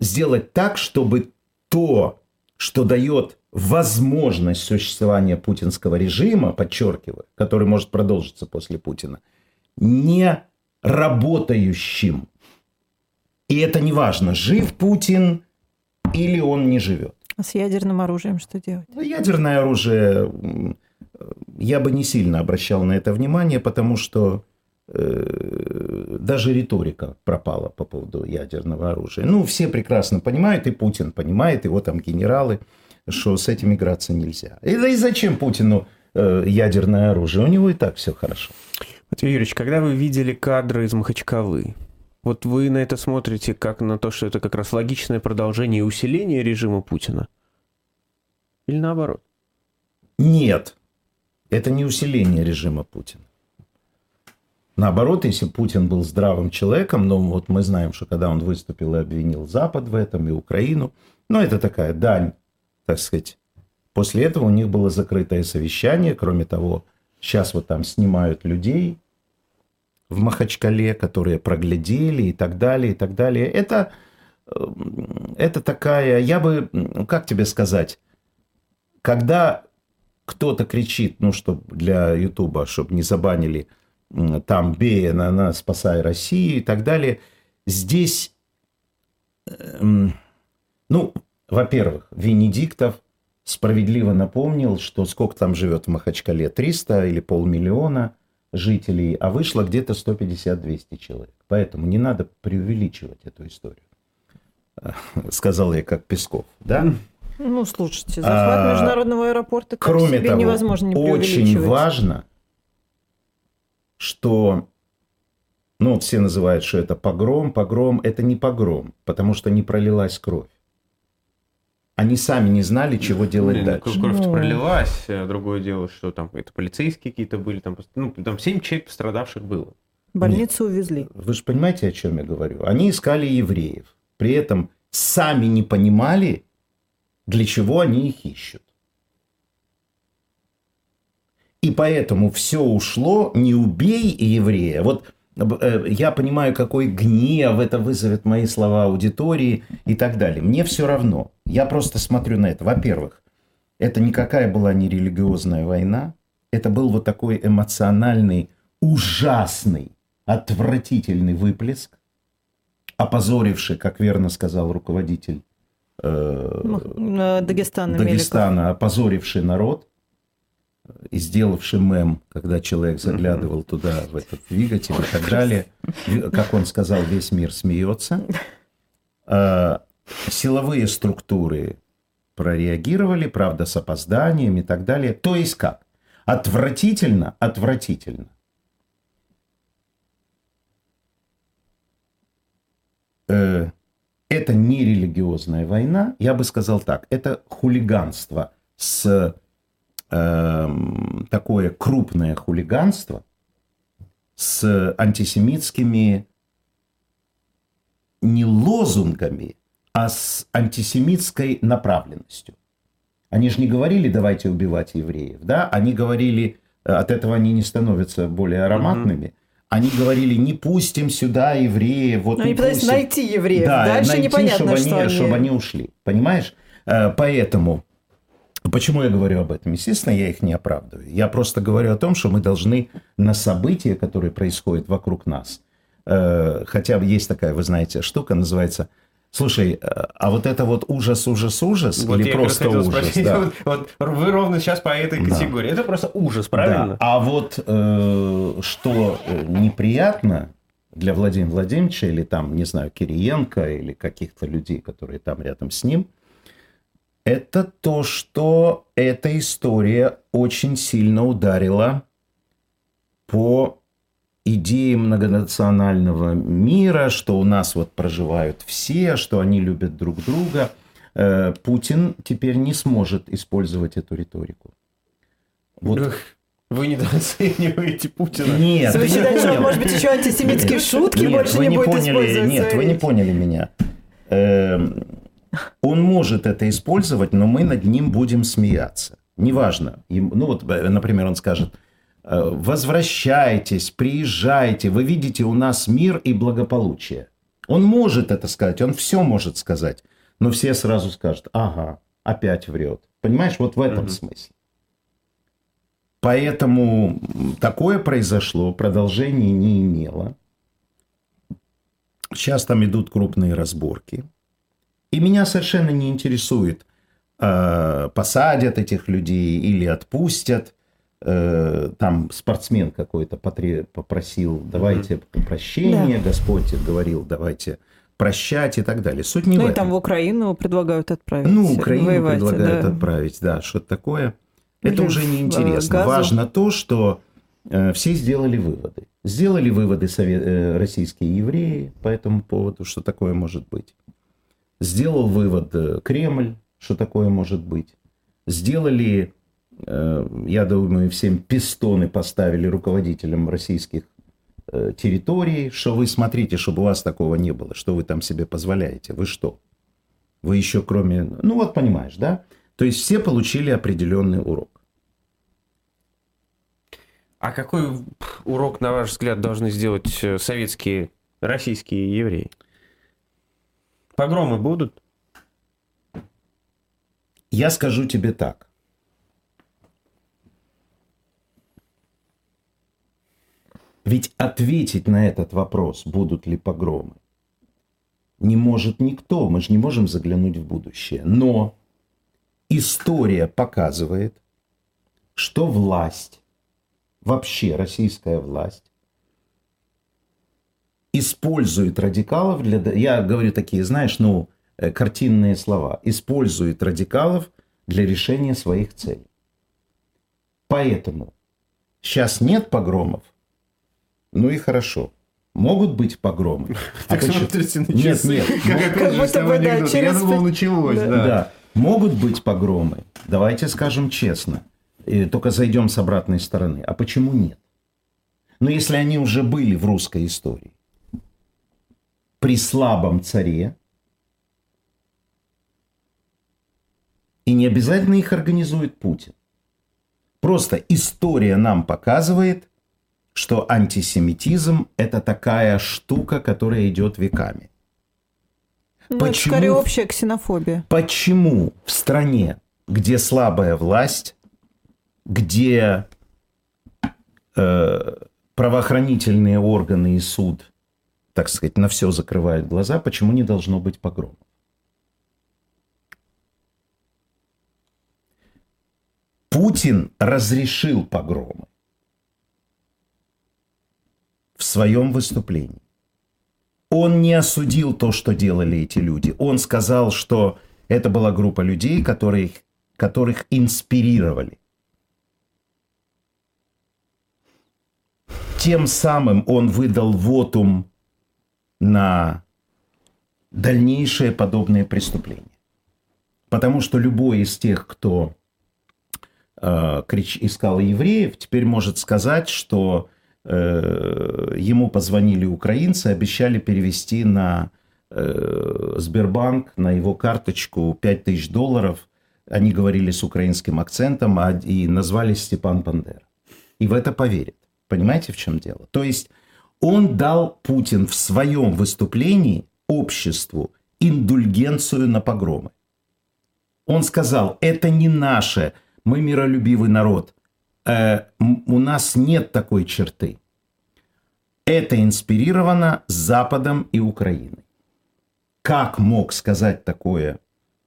Сделать так, чтобы то, что дает возможность существования путинского режима, подчеркиваю, который может продолжиться после Путина, не работающим. И это не важно, жив Путин или он не живет. А с ядерным оружием что делать? Ну, Ядерное оружие, я бы не сильно обращал на это внимание, потому что э, даже риторика пропала по поводу ядерного оружия. Ну, все прекрасно понимают, и Путин понимает, его там генералы, что с этим играться нельзя. И, да и зачем Путину э, ядерное оружие? У него и так все хорошо. Матвей Юрьевич, когда вы видели кадры из Махачкалы, вот вы на это смотрите как на то, что это как раз логичное продолжение и усиление режима Путина? Или наоборот? Нет, это не усиление режима Путина. Наоборот, если Путин был здравым человеком, но вот мы знаем, что когда он выступил и обвинил Запад в этом, и Украину, ну, это такая дань, так сказать. После этого у них было закрытое совещание. Кроме того, сейчас вот там снимают людей в Махачкале, которые проглядели и так далее, и так далее. Это, э, это такая, я бы, как тебе сказать, когда кто-то кричит, ну, чтобы для Ютуба, чтобы не забанили там Бея, на, на спасай Россию и так далее, здесь, эм, ну, во-первых, Венедиктов справедливо напомнил, что сколько там живет в Махачкале, 300 или полмиллиона жителей, а вышло где-то 150-200 человек. Поэтому не надо преувеличивать эту историю. Сказал я как Песков, да? Ну, слушайте, захват А, международного аэропорта так Кроме себе того, невозможно не очень важно, что, ну, все называют, что это погром. Погром – это не погром, потому что не пролилась кровь. Они сами не знали, чего делать Блин, ну, дальше. Кровь Ну. пролилась. э, Другое дело, что там это полицейские какие-то были. Там, ну, там 7 человек пострадавших было. Больницу увезли. Вы же понимаете, о чем я говорю? Они искали евреев. При этом сами не понимали, для чего они их ищут. И поэтому все ушло, не убей еврея. Вот я понимаю, какой гнев это вызовет мои слова аудитории и так далее. Мне все равно. Я просто смотрю на это. Во-первых, это никакая была не религиозная война. Это был вот такой эмоциональный, ужасный, отвратительный выплеск, опозоривший, как верно сказал руководитель э, э, Дагестана. Дагестана, опозоривший народ и сделавший мем, когда человек заглядывал туда, в этот двигатель и так далее. Как он сказал, весь мир смеется. Э, Силовые структуры прореагировали, правда, с опозданием и так далее. То есть как? Отвратительно, отвратительно. Э, это не религиозная война, я бы сказал так, это хулиганство с эм, такое крупное хулиганство с антисемитскими не лозунгами, а с антисемитской направленностью. Они же не говорили, давайте убивать евреев, да? Они говорили, э, от этого они не становятся более ароматными. Они говорили, не пустим сюда евреев, вот Ну, не они пытались найти евреев. Да, Дальше найти, непонятно, чтобы, что они, они... чтобы они ушли. Понимаешь? Э, Поэтому, почему я говорю об этом? Естественно, я их не оправдываю. Я просто говорю о том, что мы должны на события, которые происходят вокруг нас, э, хотя бы есть такая, вы знаете, штука, называется Слушай, э, а вот это вот ужас, ужас, ужас Вот или просто ужас? спросить, Да. вот, вот вы ровно сейчас по этой Да. категории. Это просто ужас, правильно? Да. А вот э, что э, неприятно, для Владимира Владимировича или там, не знаю, Кириенко или каких-то людей, которые там рядом с ним, это то, что эта история очень сильно ударила по идее многонационального мира, что у нас вот проживают все, что они любят друг друга. Э, Путин теперь не сможет использовать эту риторику. Вот. Вы недооцениваете Путина. Нет, Вы не считаете, что, поняли. может быть, еще антисемитские шутки Нет, больше вы не будет поняли, использовать? Нет, вы не поняли меня. Он может это использовать, но мы над ним будем смеяться. Неважно. Им- Ну вот, э, например, он скажет, э, возвращайтесь, приезжайте, вы видите у нас мир и благополучие. Он может это сказать, он все может сказать, но все сразу скажут, ага, опять врет. Понимаешь, вот в этом Мгм. смысле. Поэтому такое произошло, продолжения не имело. Сейчас там идут крупные разборки. И меня совершенно не интересует, э, посадят этих людей или отпустят. Э, там спортсмен какой-то потре- попросил, давайте прощения, Господь говорил, давайте прощать и так далее. Суть не в Ну и этом. там в Украину предлагают отправить. Ну, Украину воевать, предлагают да. отправить, да, что-то такое. Это Или уже в, не э, интересно. Газу. Важно то, что э, все сделали выводы. Сделали выводы сове- э, российские евреи по этому поводу, что такое может быть. Сделал вывод э, Кремль, что такое может быть. Сделали, э, я думаю, всем пистоны поставили руководителям российских э, территорий, что вы смотрите, чтобы у вас такого не было, что вы там себе позволяете, вы что? Вы еще кроме... Ну вот понимаешь, да? То есть все получили определенный урок. А какой урок, на ваш взгляд, должны сделать советские, российские евреи? Погромы будут? Я скажу тебе так. Ведь ответить на этот вопрос, будут ли погромы, не может никто. Мы же не можем заглянуть в будущее. Но история показывает, что власть, вообще российская власть, использует радикалов для... Я говорю такие, знаешь, ну, э, картинные слова. Использует радикалов для решения своих целей. Поэтому сейчас нет погромов. Ну и хорошо. Могут быть погромы. А Так почему- смотрите на Нет, часы. нет. Как опять же будто с того бы, да, анекдота. через Я думал, началось, Да. Могут быть погромы. Давайте скажем честно. И только зайдем с обратной стороны. А почему нет? Но если они уже были в русской истории, при слабом царе, и не обязательно их организует Путин. Просто история нам показывает, что антисемитизм – это такая штука, которая идет веками. Ну, это Почему? скорее общая ксенофобия. Почему в стране, где слабая власть, где э, правоохранительные органы и суд, так сказать, на все закрывают глаза, почему не должно быть погромов? Путин разрешил погромы в своем выступлении. Он не осудил то, что делали эти люди. Он сказал, что это была группа людей, которые, которых инспирировали. Тем самым он выдал вотум на дальнейшие подобные преступления. Потому что любой из тех, кто э, крич, искал евреев, теперь может сказать, что э, ему позвонили украинцы, обещали перевести на э, Сбербанк, на его карточку 5000 долларов. Они говорили с украинским акцентом а, и назвали Степан Бандера. И в это поверит. Понимаете, в чем дело? То есть он дал Путин в своем выступлении обществу индульгенцию на погромы. Он сказал, это не наше, мы миролюбивый народ. Э, у нас нет такой черты. Это инспирировано Западом и Украиной. Как мог сказать такое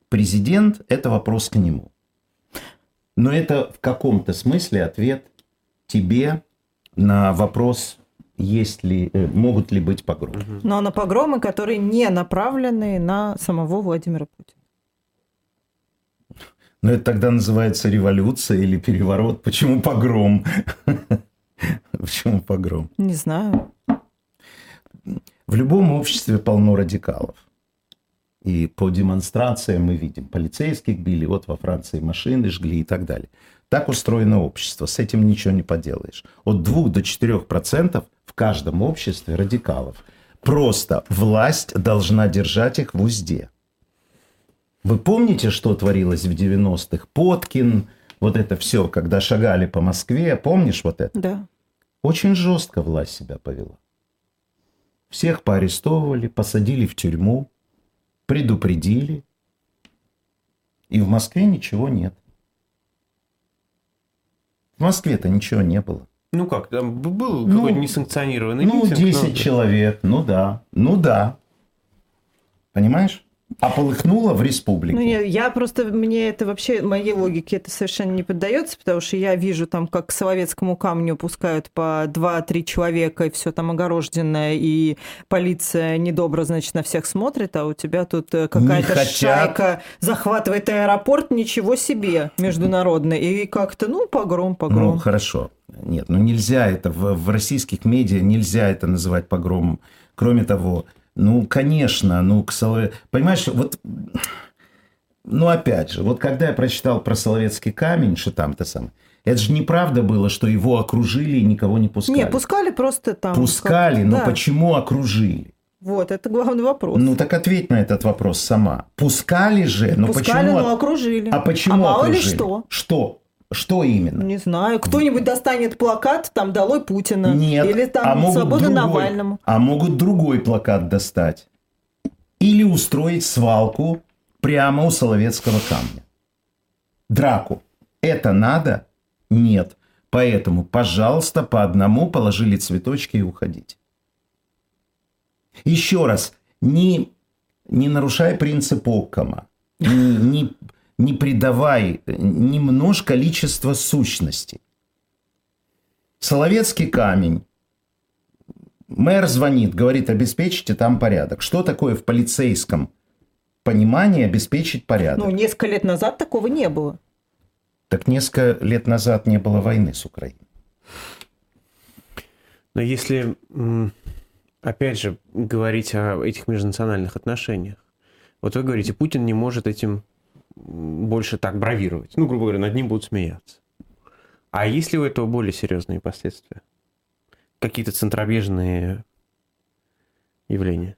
президент, это вопрос к нему. Но это в каком-то смысле ответ тебе на вопрос есть ли, э, могут ли быть погромы. Но на погромы, которые не направлены на самого Владимира Путина. Но это тогда называется революция или переворот. Почему погром? Почему погром? Не знаю. В любом обществе полно радикалов. И по демонстрациям мы видим, полицейских били, вот во Франции машины жгли и так далее. Так устроено общество, с этим ничего не поделаешь. От 2 до 4 процентов в каждом обществе радикалов. Просто власть должна держать их в узде. Вы помните, что творилось в 90-х? Поткин, вот это все, когда шагали по Москве, помнишь вот это? Да. Очень жестко власть себя повела. Всех поарестовывали, посадили в тюрьму, предупредили. И в Москве ничего нет. В Москве-то ничего не было. Ну как, там был Ну, какой-то несанкционированный Ну, митинг. 10 но- человек, ну да, ну да. Понимаешь? А полыхнуло в республике. Ну, я, я просто, мне это вообще, моей логике это совершенно не поддается, потому что я вижу там, как к Соловецкому камню пускают по 2-3 человека, и все там огорожденное, и полиция недобро, значит, на всех смотрит, а у тебя тут э, какая-то шайка захватывает аэропорт, ничего себе, международный, и как-то, ну, погром, Ну, погром. хорошо. Нет, ну нельзя это, в, в российских медиа нельзя это называть погромом. Кроме того, ну, конечно, ну, к Солове... Понимаешь, вот... Ну, опять же, вот когда я прочитал про Соловецкий камень, что там-то самое, это же неправда было, что его окружили и никого не пускали. Не, пускали просто там. Пускали, но да. почему окружили? Вот, это главный вопрос. Ну, так ответь на этот вопрос сама. Пускали же, но Пускали, почему... но окружили. А почему А мало ли окружили? что. Что? Что именно? Не знаю, кто-нибудь достанет плакат, там, «Долой Путина». Нет, Или там а могут «Свобода другой, Навальному». А могут другой плакат достать. Или устроить свалку прямо у Соловецкого камня. Драку. Это надо? Нет. Поэтому, пожалуйста, по одному положили цветочки и уходите. Еще раз, не, не нарушай принцип Оккама. Не, не, не придавай, не множь количество сущностей. Соловецкий камень. Мэр звонит, говорит, обеспечьте там порядок. Что такое в полицейском понимании обеспечить порядок? Ну, несколько лет назад такого не было. Так несколько лет назад не было войны с Украиной. Но если, опять же, говорить о этих межнациональных отношениях, вот вы говорите, Путин не может этим больше так бравировать. Ну, грубо говоря, над ним будут смеяться. А есть ли у этого более серьезные последствия? Какие-то центробежные явления?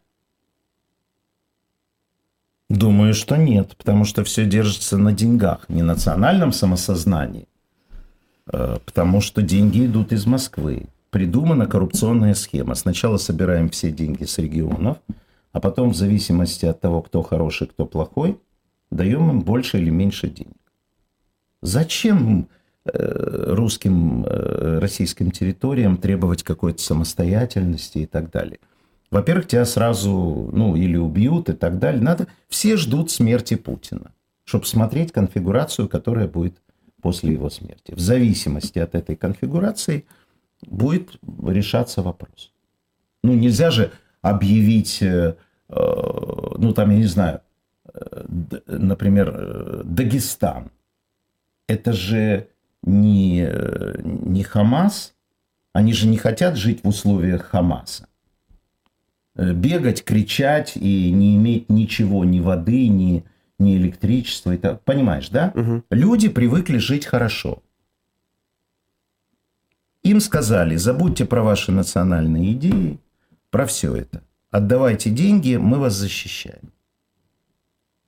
Думаю, что нет, потому что все держится на деньгах, не национальном самосознании, Э, потому что деньги идут из Москвы. Придумана коррупционная схема. Сначала собираем все деньги с регионов, а потом в зависимости от того, кто хороший, кто плохой, даем им больше или меньше денег. Зачем э, русским, э, российским территориям требовать какой-то самостоятельности и так далее? Во-первых, тебя сразу, ну, или убьют и так далее. Надо, все ждут смерти Путина, чтобы смотреть конфигурацию, которая будет после его смерти. В зависимости от этой конфигурации будет решаться вопрос. Ну, нельзя же объявить, э, ну, там, я не знаю, например, э, Дагестан. Это же не, э, не Хамас. Они же не хотят жить в условиях Хамаса. Э, Бегать, кричать и не иметь ничего, ни воды, ни, ни электричества. так. Понимаешь, да? Мгм. Люди привыкли жить хорошо. Им сказали, забудьте про ваши национальные идеи, про все это. Отдавайте деньги, мы вас защищаем.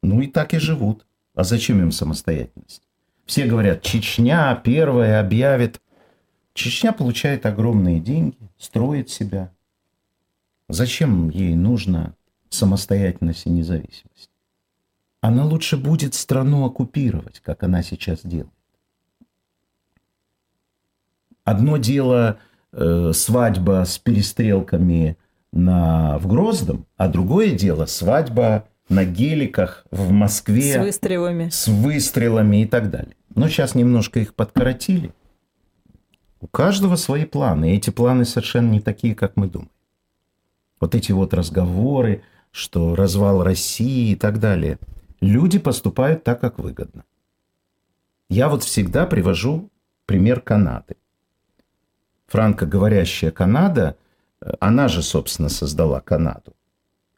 Ну и так и живут. А зачем им самостоятельность? Все говорят, Чечня первая объявит. Чечня получает огромные деньги, строит себя. Зачем ей нужна самостоятельность и независимость? Она лучше будет страну оккупировать, как она сейчас делает. Одно дело э, свадьба с перестрелками на, в Грозном, а другое дело свадьба на геликах в Москве С выстрелами. с выстрелами и так далее. Но сейчас немножко их подкоротили. У каждого свои планы. И эти планы совершенно не такие, как мы думаем. Вот эти вот разговоры, что развал России и так далее. Люди поступают так, как выгодно. Я вот всегда привожу пример Канады. Франкоговорящая Канада, э, она же, собственно, создала Канаду.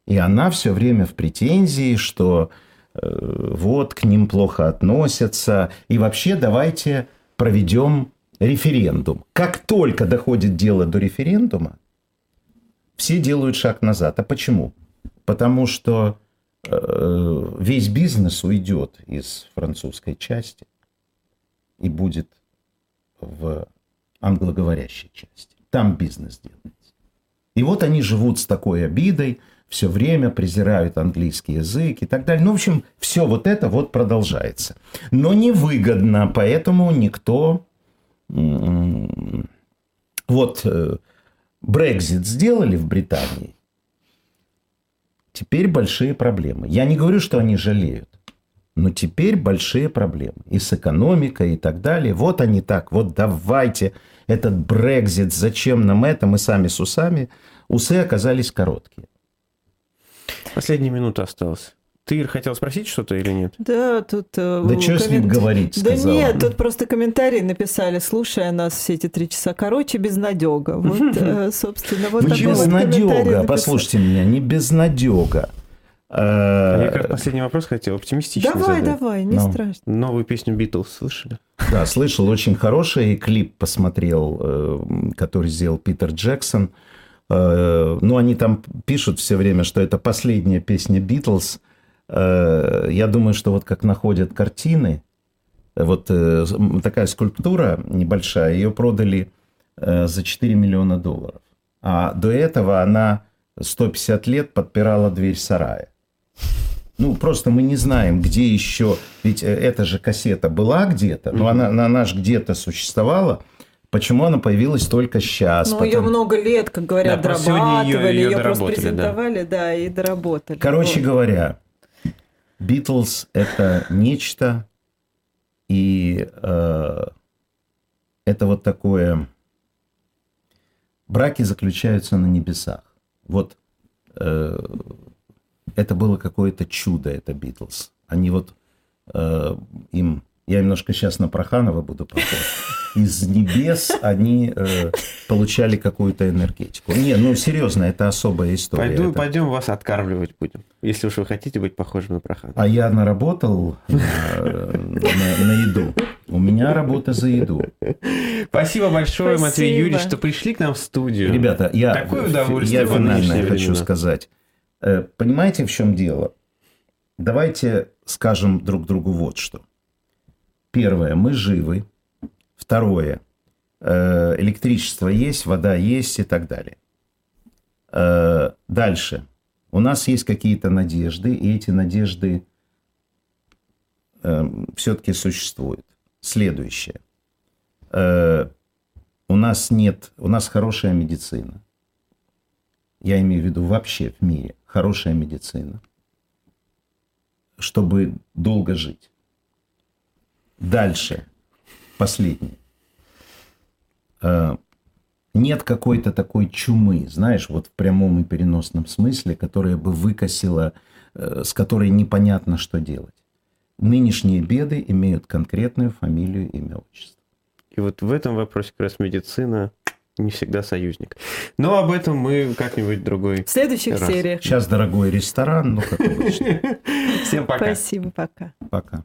И она все время в претензии, что э, вот к ним плохо относятся. И вообще давайте проведем референдум. Как только доходит дело до референдума, все делают шаг назад. А почему? Потому что э, весь бизнес уйдет из французской части и будет в англоговорящей части. Там бизнес делается. И вот они живут с такой обидой, все время презирают английский язык и так далее. Ну, в общем, все вот это вот продолжается. Но невыгодно, поэтому никто... Вот Брекзит сделали в Британии, теперь большие проблемы. Я не говорю, что они жалеют, но теперь большие проблемы. И с экономикой, и так далее. Вот они так, вот давайте этот Брекзит, зачем нам это, мы сами с усами. Усы оказались короткие. Последняя минута осталась. Ты, Ир, хотел спросить что-то или нет? Да, тут... Э, да что с ним говорить, сказал. Да нет, тут просто комментарии написали, слушая нас все эти три часа. Короче, безнадега. Вот, э, собственно, вот такой Безнадега, послушайте меня, не безнадега. А я как раз последний вопрос хотел, оптимистичный Давай, задать. давай, не ну. страшно. Новую песню Битлз слышали? Да, слышал, очень хороший клип посмотрел, э, который сделал Питер Джексон. Ну, они там пишут все время, что это последняя песня Битлз. Э, я думаю, что вот как находят картины, вот э, такая скульптура небольшая, ее продали э, за 4 миллиона долларов. А до этого она 150 лет подпирала дверь сарая. Ну, просто мы не знаем, где еще... Ведь эта же кассета была где-то, но она, она же где-то существовала. Почему она появилась только сейчас? Ну, потом... ее много лет, как говорят, да, дорабатывали, ее, ее, ее просто презентовали, да. да, и доработали. Короче вот. говоря, Битлз – это нечто, и э, это вот такое... Браки заключаются на небесах. Вот э, это было какое-то чудо, это Битлз. Они вот э, им я немножко сейчас на Проханова буду похож. Из небес они э, получали какую-то энергетику. Не, ну серьезно, это особая история. Пойду, это... Пойдем вас откармливать будем, если уж вы хотите быть похожим на Проханова. А я наработал на, на, на еду. У меня работа за еду. Спасибо большое, Спасибо. Матвей Юрьевич, что пришли к нам в студию. Ребята, я, Такое удовольствие я финально хочу сказать. Э, понимаете, в чем дело? Давайте скажем друг другу вот что. Первое, мы живы. Второе, э, электричество есть, вода есть и так далее. Э, дальше. У нас есть какие-то надежды, и эти надежды э, все-таки существуют. Следующее. У нас нет, у нас хорошая медицина. Я имею в виду вообще в мире хорошая медицина, чтобы долго жить. Дальше. Последнее. Э, нет какой-то такой чумы, знаешь, вот в прямом и переносном смысле, которая бы выкосила, э, с которой непонятно, что делать. Нынешние беды имеют конкретную фамилию, имя, отчество. И вот в этом вопросе как раз медицина не всегда союзник. Но об этом мы как-нибудь другой В следующих раз. сериях. Сейчас дорогой ресторан, ну как обычно. Всем пока. Спасибо, пока. Пока.